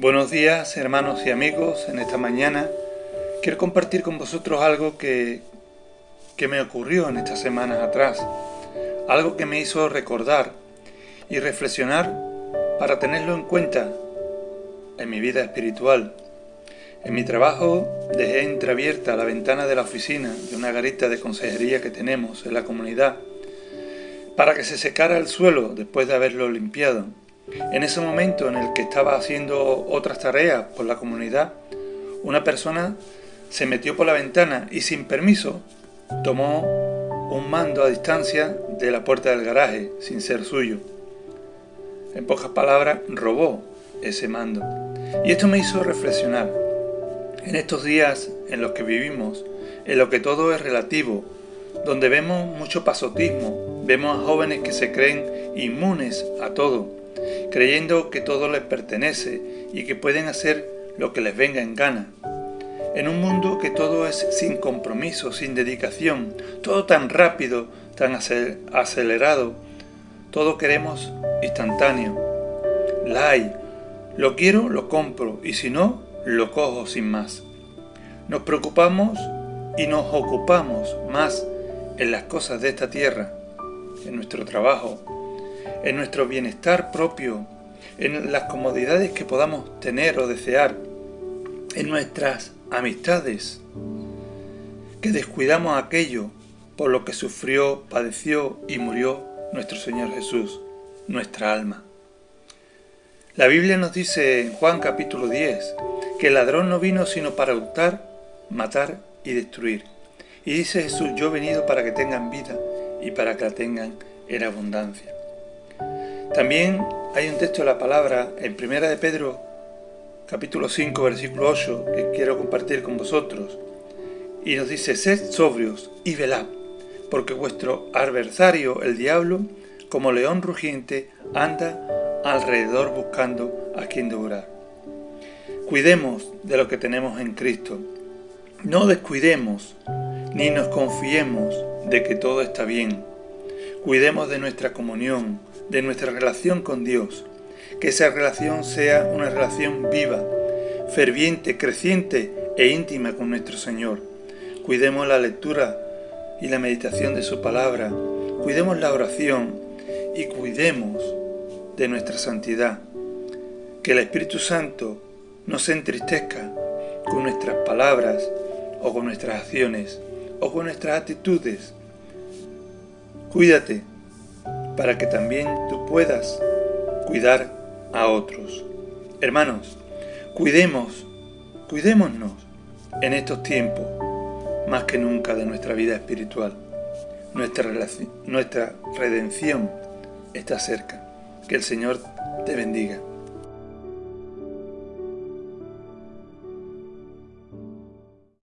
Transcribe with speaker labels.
Speaker 1: Buenos días hermanos y amigos, en esta mañana. Quiero compartir con vosotros algo que, que me ocurrió en estas semanas atrás, algo que me hizo recordar y reflexionar para tenerlo en cuenta en mi vida espiritual. En mi trabajo dejé entreabierta la ventana de la oficina de una garita de consejería que tenemos en la comunidad para que se secara el suelo después de haberlo limpiado en ese momento en el que estaba haciendo otras tareas por la comunidad, una persona se metió por la ventana y sin permiso tomó un mando a distancia de la puerta del garaje sin ser suyo. En pocas palabras, robó ese mando. Y esto me hizo reflexionar. En estos días en los que vivimos, en lo que todo es relativo, donde vemos mucho pasotismo, vemos a jóvenes que se creen inmunes a todo, creyendo que todo les pertenece y que pueden hacer lo que les venga en gana. En un mundo que todo es sin compromiso, sin dedicación, todo tan rápido, tan acelerado, todo queremos instantáneo. La hay, lo quiero, lo compro y si no, lo cojo sin más. Nos preocupamos y nos ocupamos más en las cosas de esta tierra, en nuestro trabajo, en nuestro bienestar propio, en las comodidades que podamos tener o desear, en nuestras amistades, que descuidamos aquello por lo que sufrió, padeció y murió nuestro Señor Jesús, nuestra alma. La Biblia nos dice en Juan capítulo 10 que el ladrón no vino sino para hurtar, matar y destruir. Y dice Jesús, yo he venido para que tengan vida y para que la tengan en abundancia. También hay un texto de la palabra en Primera de Pedro, capítulo 5, versículo 8, que quiero compartir con vosotros. Y nos dice, sed sobrios y velad, porque vuestro adversario, el diablo, como león rugiente, anda alrededor buscando a quien devorar. Cuidemos de lo que tenemos en Cristo. No descuidemos ni nos confiemos de que todo está bien. Cuidemos de nuestra comunión, de nuestra relación con Dios. Que esa relación sea una relación viva, ferviente, creciente e íntima con nuestro Señor. Cuidemos la lectura y la meditación de su palabra. Cuidemos la oración y cuidemos de nuestra santidad. Que el Espíritu Santo no se entristezca con nuestras palabras o con nuestras acciones o con nuestras actitudes. Cuídate para que también tú puedas cuidar a otros. Hermanos, cuidemos, cuidémonos en estos tiempos, más que nunca de nuestra vida espiritual. Nuestra, nuestra redención está cerca. Que el Señor te bendiga.